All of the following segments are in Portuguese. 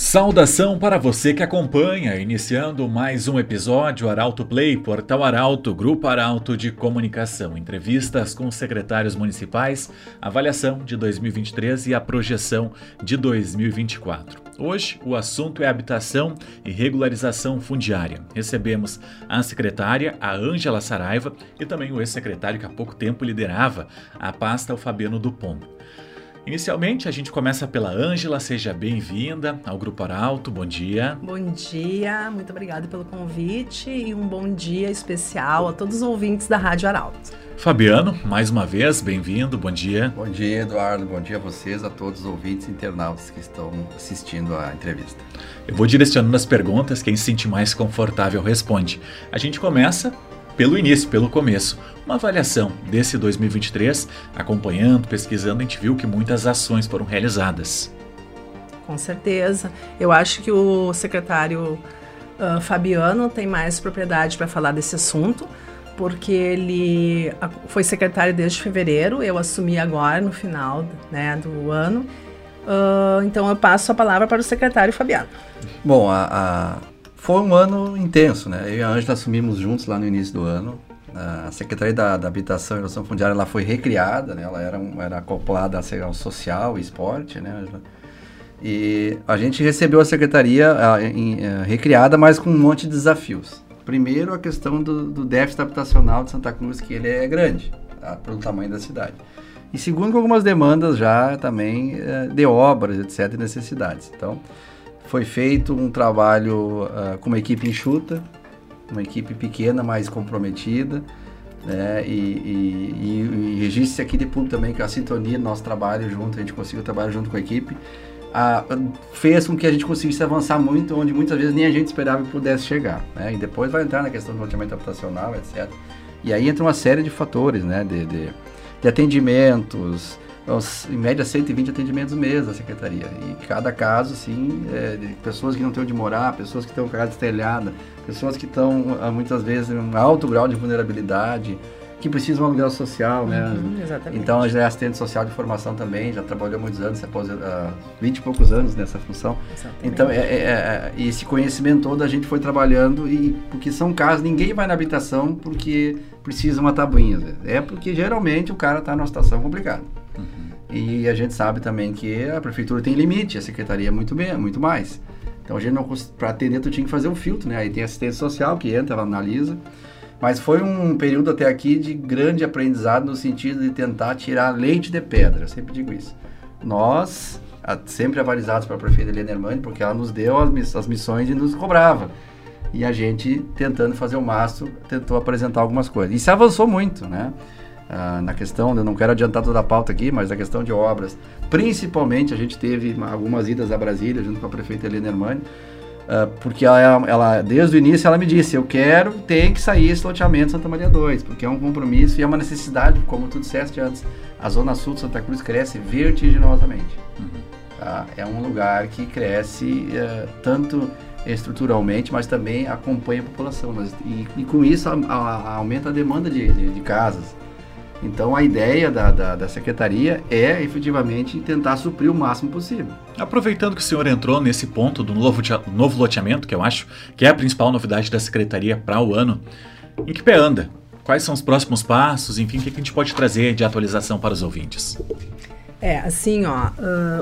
Saudação para você que acompanha, iniciando mais um episódio Arauto Play, Portal Arauto, Grupo Arauto de Comunicação, entrevistas com secretários municipais, avaliação de 2023 e a projeção de 2024. Hoje o assunto é habitação e regularização fundiária. Recebemos a secretária, a Ângela Saraiva, e também o ex-secretário que há pouco tempo liderava a pasta, o Fabiano Dupont. Inicialmente, a gente começa pela Ângela. Seja bem-vinda ao Grupo Arauto. Bom dia. Bom dia, muito obrigada pelo convite e um bom dia especial a todos os ouvintes da Rádio Arauto. Fabiano, mais uma vez, bem-vindo. Bom dia. Bom dia, Eduardo. Bom dia a vocês, a todos os ouvintes e internautas que estão assistindo a entrevista. Eu vou direcionando as perguntas, quem se sente mais confortável responde. A gente começa pelo início, pelo começo. Uma avaliação desse 2023, acompanhando, pesquisando, a gente viu que muitas ações foram realizadas. Com certeza. Eu acho que o secretário uh, Fabiano tem mais propriedade para falar desse assunto, porque ele foi secretário desde fevereiro, eu assumi agora no final né, do ano. Uh, então eu passo a palavra para o secretário Fabiano. Bom, a, a foi um ano intenso, né? Eu e a Ângela assumimos juntos lá no início do ano. A Secretaria da, da Habitação e Relação Fundiária ela foi recriada, né? Ela era, um, era acoplada ao social e esporte, né, Ângela? E a gente recebeu a secretaria a, em, a, recriada, mas com um monte de desafios. Primeiro, a questão do, do déficit habitacional de Santa Cruz, que ele é grande, tá? pelo tamanho da cidade. E segundo, com algumas demandas já também eh, de obras, etc., e necessidades. Então, foi feito um trabalho uh, com uma equipe enxuta, uma equipe pequena, mas comprometida, né? E, e, e, registro aqui de público também que a sintonia do nosso trabalho junto, a gente conseguiu trabalhar junto com a equipe, uh, fez com que a gente conseguisse avançar muito, onde muitas vezes nem a gente esperava que pudesse chegar, né? E depois vai entrar na questão do loteamento habitacional, etc. E aí entra uma série de fatores, né? de, de, de atendimentos, em média 120 atendimentos mês da secretaria. E cada caso, sim, é de pessoas que não têm onde morar, pessoas que estão casa estelhada, pessoas que estão ah, muitas vezes em um alto grau de vulnerabilidade, que precisam de um aluguel social, né? Uhum, exatamente. Então, a já é assistente social de formação também, já trabalhou muitos anos, após uh, 20 e poucos anos nessa função. Exatamente. Então, é, é, é, esse conhecimento todo a gente foi trabalhando e porque são casos, ninguém vai na habitação porque precisa uma tabuinha. É porque geralmente o cara está numa situação complicada. E a gente sabe também que a prefeitura tem limite, a secretaria muito bem, muito mais. Então a gente não para atender tu tinha que fazer um filtro, né? Aí tem assistência social que entra, ela analisa. Mas foi um período até aqui de grande aprendizado no sentido de tentar tirar leite de pedra, eu sempre digo isso. Nós, sempre avalizados pela prefeita Helena Hermani, porque ela nos deu as missões e nos cobrava. E a gente, tentando fazer o máximo, tentou apresentar algumas coisas. E se avançou muito, né? Ah, na questão, eu não quero adiantar toda a pauta aqui, mas a questão de obras. Principalmente, a gente teve algumas idas a Brasília junto com a prefeita Helena Hermani, ah, porque ela, ela, desde o início, ela me disse: eu quero, tem que sair esse loteamento Santa Maria 2, porque é um compromisso e é uma necessidade, como tu disseste antes, a Zona Sul de Santa Cruz cresce vertiginosamente. Uhum. Tá? É um lugar que cresce uh, tanto estruturalmente, mas também acompanha a população. Mas, e, e, com isso a, a, aumenta a demanda de, de, de casas. Então a ideia da, da, da, secretaria é efetivamente tentar suprir o máximo possível. Aproveitando que o senhor entrou nesse ponto do novo, novo loteamento, que eu acho que é a principal novidade da secretaria para o ano, em que pé anda? Quais são os próximos passos? Enfim, o que a gente pode trazer de atualização para os ouvintes? É, assim, ó,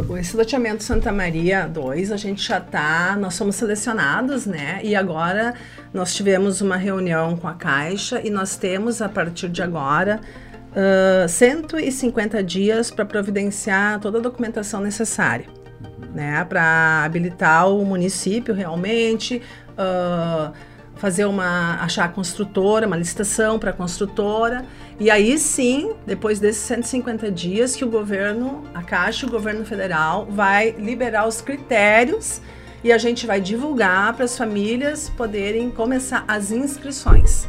uh, esse loteamento Santa Maria 2, a gente já tá, nós somos selecionados, né? E agora nós tivemos uma reunião com a Caixa e nós temos, a partir de agora, uh, 150 dias para providenciar toda a documentação necessária, né, para habilitar o município realmente, uh, fazer uma achar a construtora, uma licitação para a construtora, e aí sim, depois desses 150 dias que o governo, a Caixa, o governo federal vai liberar os critérios e a gente vai divulgar para as famílias poderem começar as inscrições.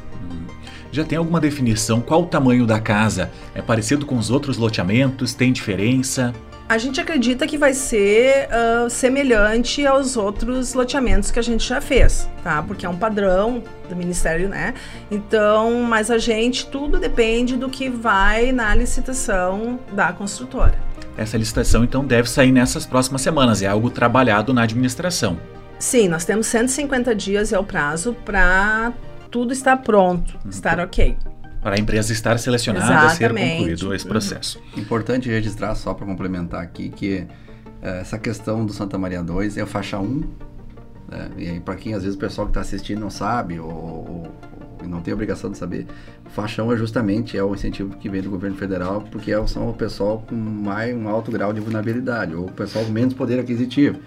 Já tem alguma definição? Qual o tamanho da casa? É parecido com os outros loteamentos? Tem diferença? A gente acredita que vai ser uh, semelhante aos outros loteamentos que a gente já fez, tá? Porque é um padrão do Ministério, né? Então, mas a gente, tudo depende do que vai na licitação da construtora. Essa licitação então deve sair nessas próximas semanas, é algo trabalhado na administração. Sim, nós temos 150 dias é o prazo para tudo estar pronto, uhum. estar ok. Para a empresa estar selecionada, ser concluído esse processo. Uhum. Importante registrar, só para complementar aqui, que é, essa questão do Santa Maria 2 é o faixa 1, né? e para quem às vezes o pessoal que está assistindo não sabe, ou, ou, ou, não tem obrigação de saber, faixa 1 é justamente é o incentivo que vem do governo federal, porque é são o pessoal com mais, um alto grau de vulnerabilidade, ou o pessoal com menos poder aquisitivo.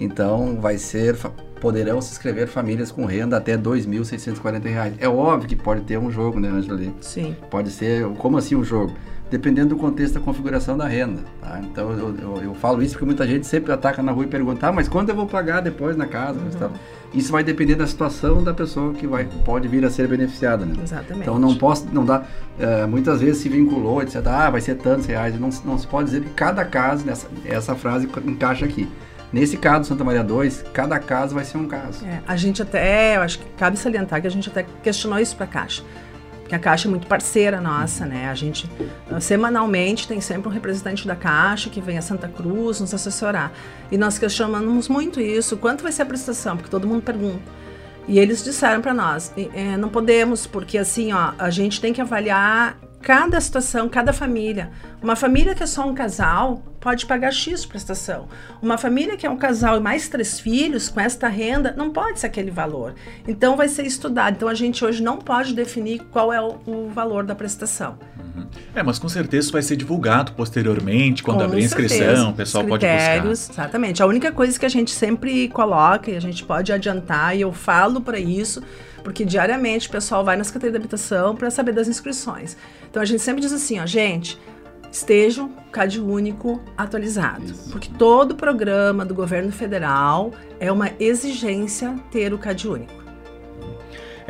Então, vai ser poderão se inscrever famílias com renda até R$ 2.640. É óbvio que pode ter um jogo, né, Angela? Sim. Pode ser, como assim um jogo? Dependendo do contexto da configuração da renda. Tá? Então, eu, eu, eu, falo isso porque muita gente sempre ataca na rua e pergunta, ah, mas quando eu vou pagar depois na casa? Uhum. Isso vai depender da situação da pessoa que vai, pode vir a ser beneficiada, né? Exatamente. Então, não posso, não dá, uh, muitas vezes se vinculou, etc. Ah, vai ser tantos reais. Não, não se pode dizer que cada caso, nessa, essa frase encaixa aqui. Nesse caso, Santa Maria 2, cada caso vai ser um caso. É, a gente até, eu acho que cabe salientar que a gente até questionou isso para a Caixa. Porque a Caixa é muito parceira nossa, né? A gente, ah, semanalmente, tem sempre um representante da Caixa que vem a Santa Cruz nos assessorar. E nós questionamos muito isso. Quanto vai ser a prestação? Porque todo mundo pergunta. E eles disseram para nós, é, não podemos, porque assim, ó, a gente tem que avaliar cada situação, cada família. Uma família que é só um casal pode pagar X prestação. Uma família que é um casal e mais três filhos com esta renda não pode ser aquele valor. Então vai ser estudado. Então a gente hoje não pode definir qual é o, o valor da prestação. Uhum. É, mas com certeza isso vai ser divulgado posteriormente, quando com abrir a inscrição, o pessoal pode buscar. Exatamente. A única coisa que a gente sempre coloca e a gente pode adiantar, e eu falo para isso, porque diariamente o pessoal vai na Secretaria de Habitação para saber das inscrições. Então a gente sempre diz assim, ó, gente, esteja o CAD único atualizado, Isso. porque todo programa do governo federal é uma exigência ter o CAD único.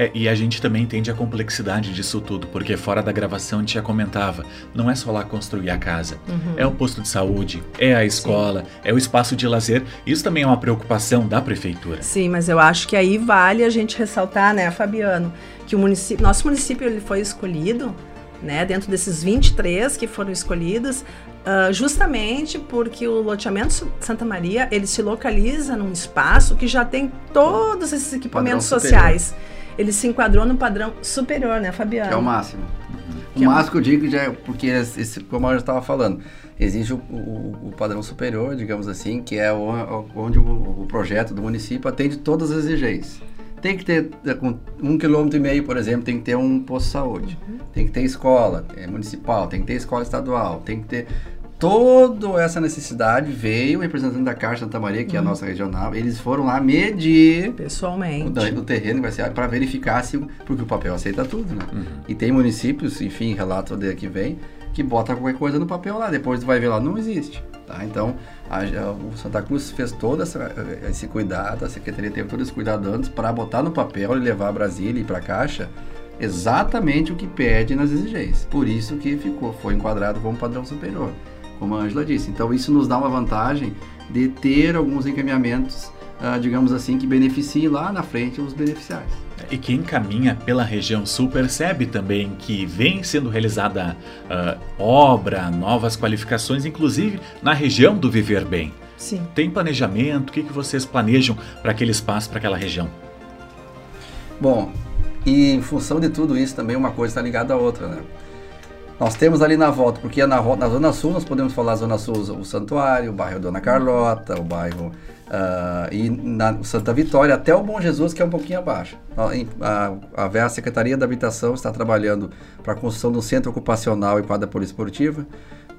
É, e a gente também entende a complexidade disso tudo, porque fora da gravação a gente já comentava, não é só lá construir a casa, uhum. é o posto de saúde, é a escola, Sim. é o espaço de lazer. Isso também é uma preocupação da prefeitura. Sim, mas eu acho que aí vale a gente ressaltar, né, Fabiano, que o município, nosso município ele foi escolhido né, dentro desses 23 que foram escolhidos, uh, justamente porque o loteamento Santa Maria ele se localiza num espaço que já tem todos esses equipamentos sociais ele se enquadrou no padrão superior, né, Fabiano? Que é o máximo. O máximo que eu digo já é porque, esse, como eu já estava falando, existe o, o, o, padrão superior, digamos assim, que é onde o, o, projeto do município atende todas as exigências. Tem que ter, é, com um quilômetro e meio, por exemplo, tem que ter um posto de saúde, uhum. tem que ter escola é, municipal, tem que ter escola estadual, tem que ter toda essa necessidade veio o representante da Caixa Santa Maria, que uhum. é a uhum. nossa regional, eles foram lá medir pessoalmente o, o terreno vai ser para verificar se porque o papel aceita tudo, né? Uhum. E tem municípios, enfim, relato de que vem que bota qualquer coisa no papel lá, depois vai ver lá não existe, tá? Então a, a, o Santa Cruz fez todo essa, esse cuidado, a secretaria teve todo esse cuidado antes para botar no papel e levar a Brasília e para a Caixa exatamente o que pede nas exigências. Por isso que ficou, foi enquadrado como padrão superior como a Angela disse. Então, isso nos dá uma vantagem de ter alguns encaminhamentos, uh, digamos assim, que beneficiem lá na frente os beneficiários. E quem caminha pela região sul percebe também que vem sendo realizada uh, obra, novas qualificações, inclusive na região do Viver Bem. Sim. Tem planejamento? O que, que vocês planejam para aquele espaço, para aquela região? Bom, e em função de tudo isso também uma coisa está ligada à outra, né? Nós temos ali na volta, porque na, na Zona Sul nós podemos falar Zona Sul, o Santuário, o bairro Dona Carlota, o bairro uh, e na Santa Vitória, até o Bom Jesus, que é um pouquinho abaixo. A, a, a Secretaria da Habitação está trabalhando para a construção do centro ocupacional e quadra poliesportiva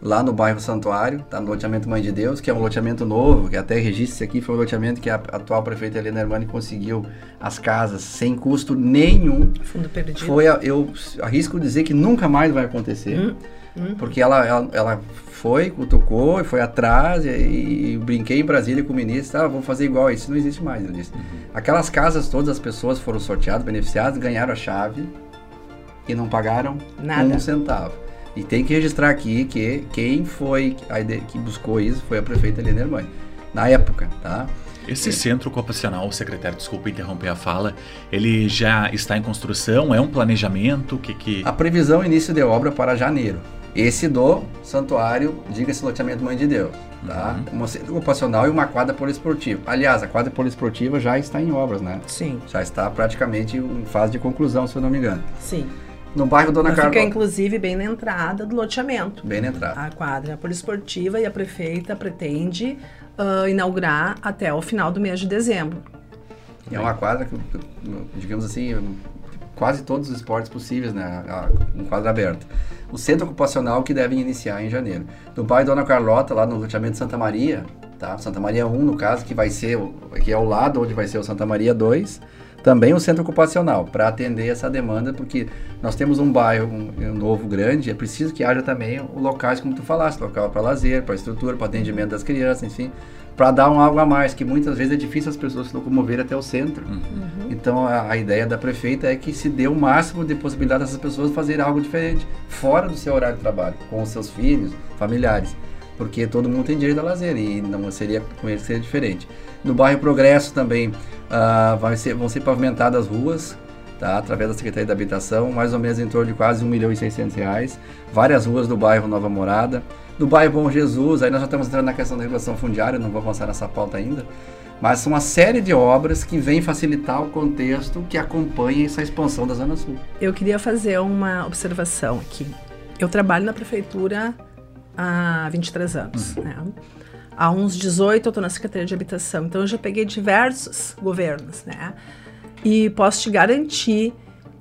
lá no bairro Santuário, tá no loteamento Mãe de Deus, que é um loteamento novo, que até registre aqui, foi um loteamento que a atual prefeita Helena Hermani conseguiu as casas sem custo nenhum. Fundo perdido. Foi, eu arrisco dizer que nunca mais vai acontecer. Hum, hum. Porque ela, ela, ela foi, cutucou, foi atrás, e, e, brinquei em Brasília com o ministro, ah, vamos fazer igual, isso não existe mais, ele disse. Uhum. Aquelas casas, todas as pessoas foram sorteadas, beneficiadas, ganharam a chave e não pagaram Nada. um centavo. E tem que registrar aqui que quem foi que buscou isso foi a prefeita Helena Hermani, na época, tá? Esse é. centro ocupacional, secretário, desculpa interromper a fala, ele já está em construção? É um planejamento? Que, que... A previsão início de obra para janeiro. Esse do santuário, diga-se loteamento Mãe de Deus, tá? Uhum. Um centro ocupacional e uma quadra poliesportiva. Aliás, a quadra poliesportiva já está em obras, né? Sim, Já está praticamente em fase de conclusão, se eu não me engano. sim. No bairro Dona Ela fica, Carlota. inclusive, bem na entrada do loteamento. Bem na entrada. A quadra poliesportiva e a prefeita pretende ah, inaugurar até o final do mês de dezembro. É uma quadra que, digamos assim, quase todos os esportes possíveis, né? Um quadro aberto. O centro ocupacional que devem iniciar em janeiro. No bairro Dona Carlota, lá no loteamento Santa Maria, tá? Santa Maria 1, no caso, que vai ser, o- que é ao lado onde vai ser o Santa Maria 2, também o centro ocupacional, para atender essa demanda, porque nós temos um bairro um, um novo, grande, é preciso que haja também o locais, como tu falaste, local para lazer, para estrutura, para atendimento das crianças, enfim, para dar um algo a mais, que muitas vezes é difícil as pessoas se locomoverem até o centro. Então a, a ideia da prefeita é que se dê o máximo de possibilidade dessas pessoas fazerem algo diferente, fora do seu horário de trabalho, com os seus filhos, familiares. Porque todo mundo tem direito a lazer e não seria com ele seria diferente. No bairro Progresso também ah, vai ser, vão ser pavimentadas ruas, tá? através da Secretaria da Habitação, mais ou menos em torno de quase 1 milhão e 600 reais. Várias ruas do bairro Nova Morada. No bairro Bom Jesus, aí nós já estamos entrando na questão da regulação fundiária, não vou avançar nessa pauta ainda. Mas são uma série de obras que vêm facilitar o contexto que acompanha essa expansão da Zona Sul. Eu queria fazer uma observação aqui. Eu trabalho na prefeitura há 23 anos, né? Há uns 18 eu estou na Secretaria de Habitação, então eu já peguei diversos governos, né? E posso te garantir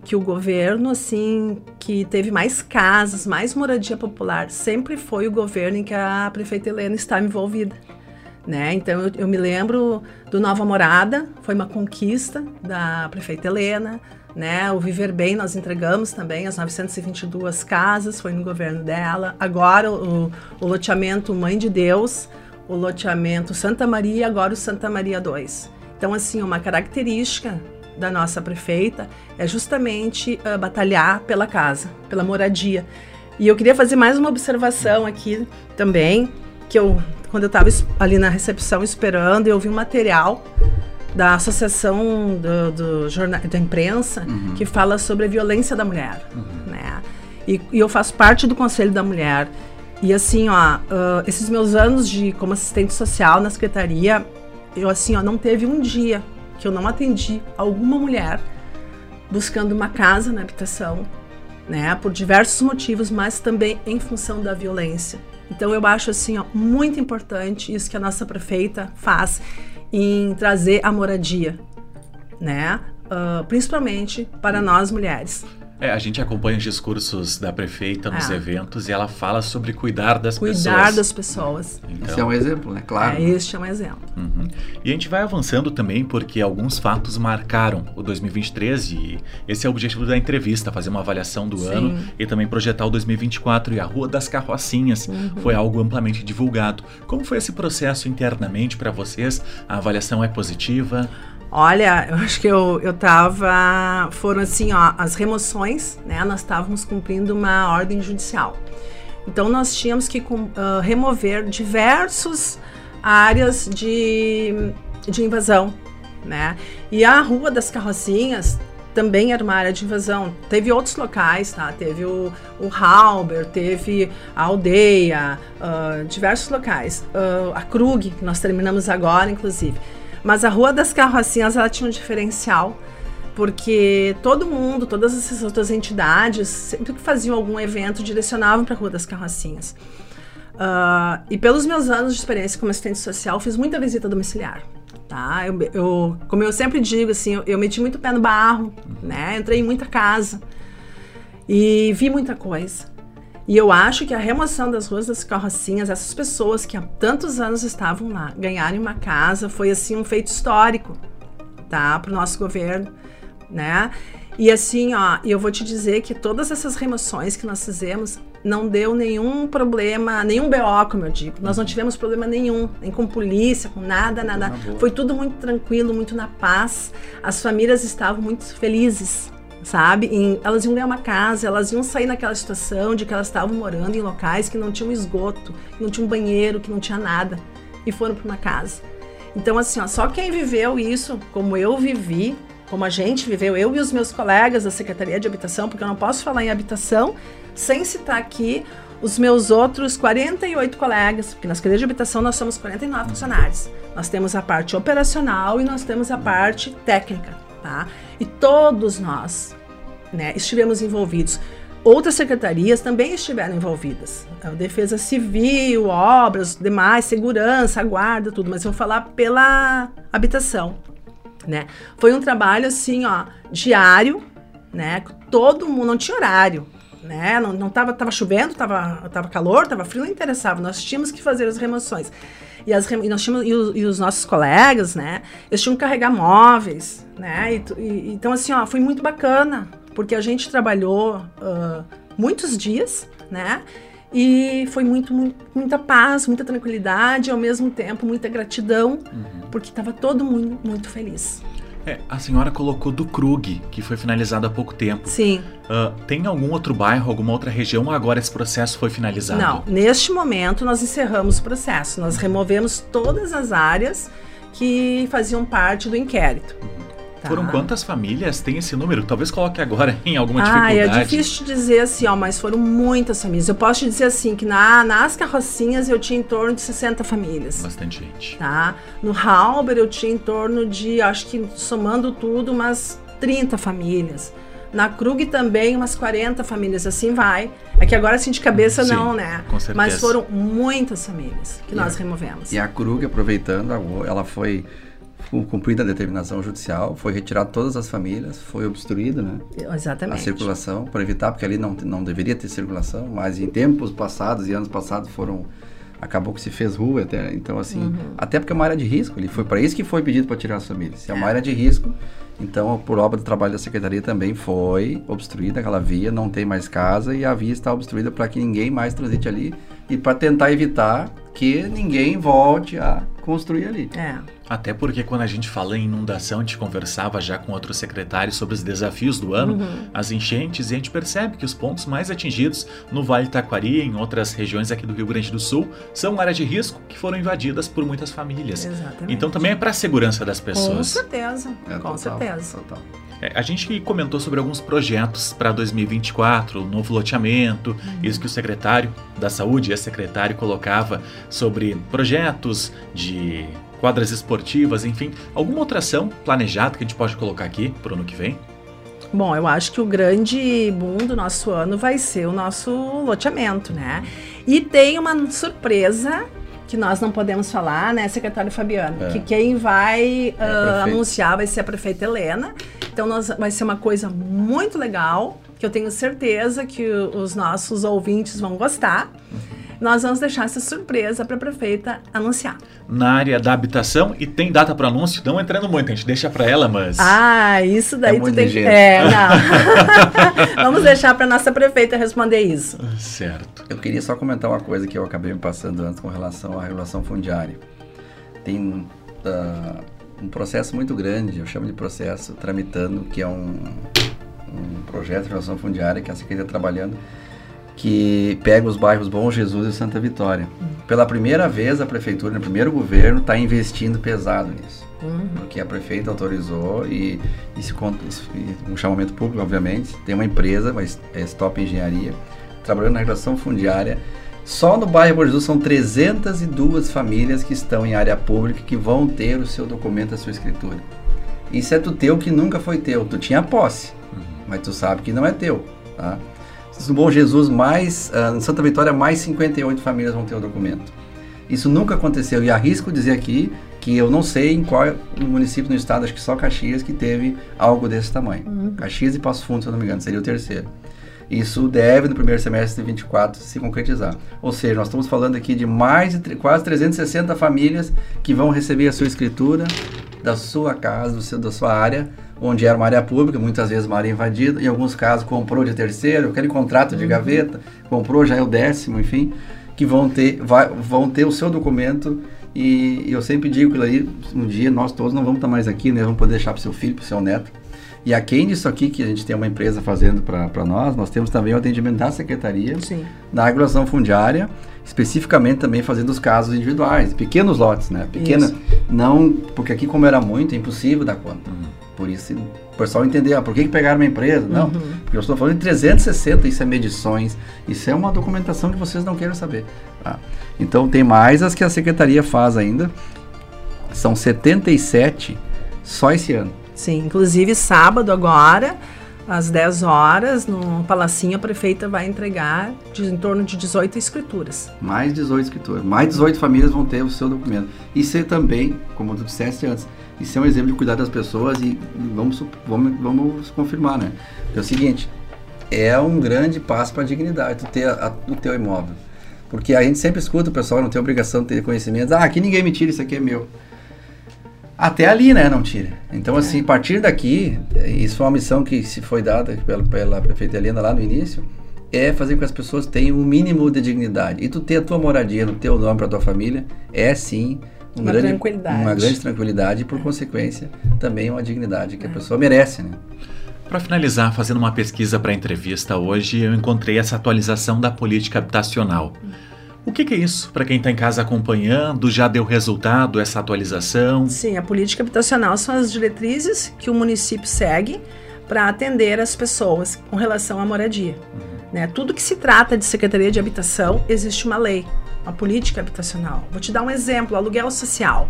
que o governo, assim, que teve mais casas, mais moradia popular, sempre foi o governo em que a prefeita Helena estava envolvida. Né? Então eu, eu me lembro do Nova Morada, foi uma conquista da prefeita Helena, né? O Viver Bem nós entregamos também as 922 casas, foi no governo dela. Agora o, o loteamento Mãe de Deus, o loteamento Santa Maria, agora o Santa Maria 2. Então assim, uma característica da nossa prefeita é justamente ah, batalhar pela casa, pela moradia. E eu queria fazer mais uma observação aqui também, que eu quando eu estava ali na recepção esperando, eu vi um material da Associação do, do jornal, da Imprensa que fala sobre a violência da mulher, né? E, e eu faço parte do Conselho da Mulher. E assim, ó, ah, esses meus anos de como assistente social na secretaria, eu assim, ó, não teve um dia que eu não atendi alguma mulher buscando uma casa na habitação, né, por diversos motivos, mas também em função da violência. Então eu acho assim, ó, muito importante isso que a nossa prefeita faz em trazer a moradia, né, ah, principalmente para nós mulheres. É, a gente acompanha os discursos da prefeita nos É. eventos e ela fala sobre cuidar das Cuidar pessoas. das pessoas. Então, Esse é um exemplo, né? Claro. É, este é um exemplo. Uhum. E a gente vai avançando também porque alguns fatos marcaram o 2023 e esse é o objetivo da entrevista, fazer uma avaliação do Sim. ano e também projetar o 2024 e a Rua das Carrocinhas Uhum. foi algo amplamente divulgado. Como foi esse processo internamente para vocês? A avaliação é positiva? Olha, eu acho que eu, eu tava. Foram assim, ó, as remoções, né? Nós estávamos cumprindo uma ordem judicial. Então nós tínhamos que ah, remover diversas áreas de, de invasão, né? E a Rua das Carrocinhas também era uma área de invasão. Teve outros locais, tá? Teve o, o Halber, teve a aldeia, ah, diversos locais. Ah, a Krug, que nós terminamos agora, inclusive. Mas a Rua das Carrocinhas, ela tinha um diferencial, porque todo mundo, todas essas outras entidades, sempre que faziam algum evento, direcionavam para a Rua das Carrocinhas. Ah, e pelos meus anos de experiência como assistente social, fiz muita visita domiciliar. Tá? Eu, eu- como eu sempre digo, assim, eu, eu meti muito pé no barro, né? Entrei em muita casa e vi muita coisa. E eu acho que a remoção das ruas das carrocinhas, essas pessoas que há tantos anos estavam lá, ganharem uma casa, foi assim um feito histórico, tá? Para o nosso governo, né? E assim, ó, eu vou te dizer que todas essas remoções que nós fizemos não deu nenhum problema, nenhum BO, como eu digo. Nós não tivemos problema nenhum, nem com polícia, com nada, nada. Foi tudo muito tranquilo, muito na paz. As famílias estavam muito felizes, sabe? Em- elas iam ganhar uma casa, elas iam sair naquela situação de que elas estavam morando em locais que não tinham esgoto, que não tinham banheiro, que não tinha nada, e foram para uma casa. Então, assim, ó, só quem viveu isso, como eu vivi, como a gente viveu, eu e os meus colegas da Secretaria de Habitação, porque eu não posso falar em habitação sem citar aqui os meus outros 48 colegas, porque na Secretaria de Habitação nós somos 49 funcionários. Nós temos a parte operacional e nós temos a parte técnica, tá? E todos nós, né, estivemos envolvidos. Outras secretarias também estiveram envolvidas. A Defesa Civil, obras, demais, segurança, guarda, tudo. Mas eu vou falar pela habitação, né? Foi um trabalho assim, ó, diário, né? Todo mundo não tinha horário né? Não, não tava, tava chovendo, tava, tava calor, tava frio, não interessava. Nós tínhamos que fazer as remoções. E, as, e nós tínhamos, e, os, e os nossos colegas, né? Eles tinham que carregar móveis, né? E, e, então, assim, ó, foi muito bacana, porque a gente trabalhou uh, muitos dias, né? E foi muito, muito, muita paz, muita tranquilidade, e ao mesmo tempo muita gratidão, uhum. porque estava todo mundo muito feliz. É, a senhora colocou do Krug, que foi finalizado há pouco tempo. Sim. Uh, tem algum outro bairro, alguma outra região agora esse processo foi finalizado? Não, neste momento nós encerramos o processo. Nós removemos todas as áreas que faziam parte do inquérito. Tá. Foram quantas famílias? Tem esse número? Talvez coloque agora em alguma dificuldade. Ah, é difícil te dizer assim, ó, mas foram muitas famílias. Eu posso te dizer assim, que na, nas carrocinhas eu tinha em torno de 60 famílias. Bastante gente. Tá? No Halber eu tinha em torno de, acho que somando tudo, umas 30 famílias. Na Krug também umas 40 famílias, assim vai. É que agora assim de cabeça Sim, não, né? Com certeza. Mas foram muitas famílias que e nós a, removemos. E a Krug, aproveitando, ela foi cumprida a determinação judicial, foi retirado todas as famílias, foi obstruído, né? Exatamente. A circulação, para evitar, porque ali não, não deveria ter circulação, mas em tempos passados e anos passados foram acabou que se fez rua até então assim uhum. até porque é uma área de risco ele foi para isso que foi pedido para tirar as famílias se é uma área de risco então por obra do trabalho da secretaria também foi obstruída aquela via não tem mais casa e a via está obstruída para que ninguém mais transite ali e para tentar evitar que ninguém volte a construir ali é até porque quando a gente fala em inundação, a gente conversava já com outros secretários sobre os desafios do ano, uhum. as enchentes, e a gente percebe que os pontos mais atingidos no Vale Taquari e em outras regiões aqui do Rio Grande do Sul são áreas de risco que foram invadidas por muitas famílias. Exatamente. Então também é para a segurança das pessoas. Com certeza, é, com total, certeza. Total. É, a gente comentou sobre alguns projetos para 2024, novo loteamento, uhum. isso que o secretário da Saúde e a secretário colocava sobre projetos de quadras esportivas, enfim, alguma outra ação planejada que a gente pode colocar aqui para o ano que vem? Bom, eu acho que o grande boom do nosso ano vai ser o nosso loteamento, né? E tem uma surpresa que nós não podemos falar, né, secretário Fabiano? É. Que quem vai uh, anunciar vai ser a prefeita Helena. Então nós, vai ser uma coisa muito legal, que eu tenho certeza que os nossos ouvintes vão gostar. Uhum nós vamos deixar essa surpresa para a prefeita anunciar. Na área da habitação, e tem data para anúncio? Não entrando muito, a gente deixa para ela, mas. Ah, isso daí é tu tem que. É, não. vamos deixar para nossa prefeita responder isso. Certo. Eu queria só comentar uma coisa que eu acabei me passando antes com relação à regulação fundiária. Tem uh, um processo muito grande, eu chamo de processo, tramitando, que é um, um projeto de regulação fundiária que a Secretaria está trabalhando que pega os bairros Bom Jesus e Santa Vitória. Pela primeira vez, a prefeitura, no primeiro governo, está investindo pesado nisso. Uhum. Porque a prefeita autorizou e, e se um chamamento público, obviamente, tem uma empresa, mas é Stop Engenharia, trabalhando na regulação fundiária. Só no bairro Bom Jesus são 302 famílias que estão em área pública que vão ter o seu documento, a sua escritura. Isso é do teu que nunca foi teu. Tu tinha posse, uhum. mas tu sabe que não é teu, tá? No Bom Jesus, mais, uh, em Santa Vitória, mais 58 famílias vão ter o documento. Isso nunca aconteceu e arrisco dizer aqui que eu não sei em qual município no estado, acho que só Caxias, que teve algo desse tamanho. Uhum. Caxias e Passo Fundo, se eu não me engano, seria o terceiro. Isso deve, no primeiro semestre de 24, se concretizar. Ou seja, nós estamos falando aqui de mais de quase 360 famílias que vão receber a sua escritura da sua casa, do seu, da sua área, onde era uma área pública, muitas vezes uma área invadida, em alguns casos comprou de terceiro, aquele contrato de uhum. gaveta, comprou já é o décimo, enfim, que vão ter, vai, vão ter o seu documento e, e eu sempre digo que aí, um dia nós todos não vamos estar mais aqui, né? Vamos poder deixar para o seu filho, para o seu neto. E aquém disso aqui que a gente tem uma empresa fazendo para nós, nós temos também o atendimento da secretaria, Sim. da regulação fundiária, especificamente também fazendo os casos individuais, pequenos lotes, né? Pequena, Isso. não, porque aqui como era muito, é impossível dar conta. Uhum Por isso, o pessoal entender, ah, por que, que pegaram uma empresa? Não, uhum. porque eu estou falando de 360, isso é medições, isso é uma documentação que vocês não queiram saber. Tá? Então, tem mais as que a Secretaria faz ainda, são 77 só esse ano. Sim, inclusive sábado agora, às 10 horas, no Palacinho, a prefeita vai entregar de, em torno de 18 escrituras. Mais 18 escrituras. Mais 18 famílias vão ter o seu documento. Isso é também, como tu disseste antes, isso é um exemplo de cuidar das pessoas e vamos, vamos, vamos confirmar, né? É o seguinte, é um grande passo para a dignidade, tu ter a, a, o teu imóvel. Porque a gente sempre escuta o pessoal, não tem obrigação de ter conhecimento. Ah, aqui ninguém me tira, isso aqui é meu até ali, né, não tira. Então, assim, é. a partir daqui, isso foi uma missão que se foi dada pela, pela prefeita Helena lá no início, é fazer com que as pessoas tenham o um mínimo de dignidade. E tu ter a tua moradia no teu nome para tua família é sim um uma grande, tranquilidade. uma grande tranquilidade e por consequência também uma dignidade que a é. pessoa merece, né? Para finalizar, fazendo uma pesquisa para a entrevista hoje, eu encontrei essa atualização da política habitacional. Hum o que, que é isso? Para quem está em casa acompanhando, já deu resultado essa atualização? Sim, a política habitacional são as diretrizes que o município segue para atender as pessoas com relação à moradia. Uhum. Né? Tudo que se trata de Secretaria de Habitação, existe uma lei, uma política habitacional. Vou te dar um exemplo: aluguel social.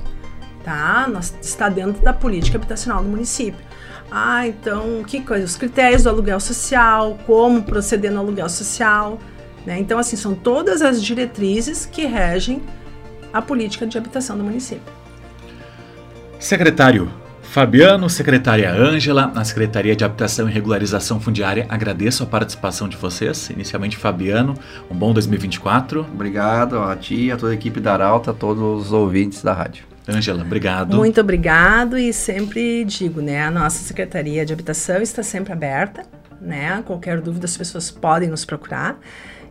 Tá? Nós, está dentro da política habitacional do município. Ah, então, que coisa? Os critérios do aluguel social, como proceder no aluguel social. Né? Então, assim, são todas as diretrizes que regem a política de habitação do município. Secretário Fabiano, secretária Ângela, na Secretaria de Habitação e Regularização Fundiária, agradeço a participação de vocês. Inicialmente, Fabiano, um bom 2024. Obrigado a ti, a toda a equipe da Arauta, a todos os ouvintes da rádio. Ângela, obrigado. Muito obrigado e sempre digo, né, a nossa Secretaria de Habitação está sempre aberta, né? Qualquer dúvida as pessoas podem nos procurar.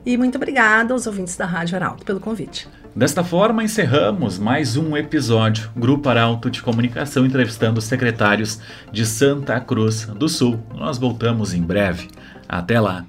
E muito obrigada aos ouvintes da Rádio Arauto pelo convite. Desta forma, encerramos mais um episódio Grupo Arauto de Comunicação entrevistando secretários de Santa Cruz do Sul. Nós voltamos em breve. Até lá!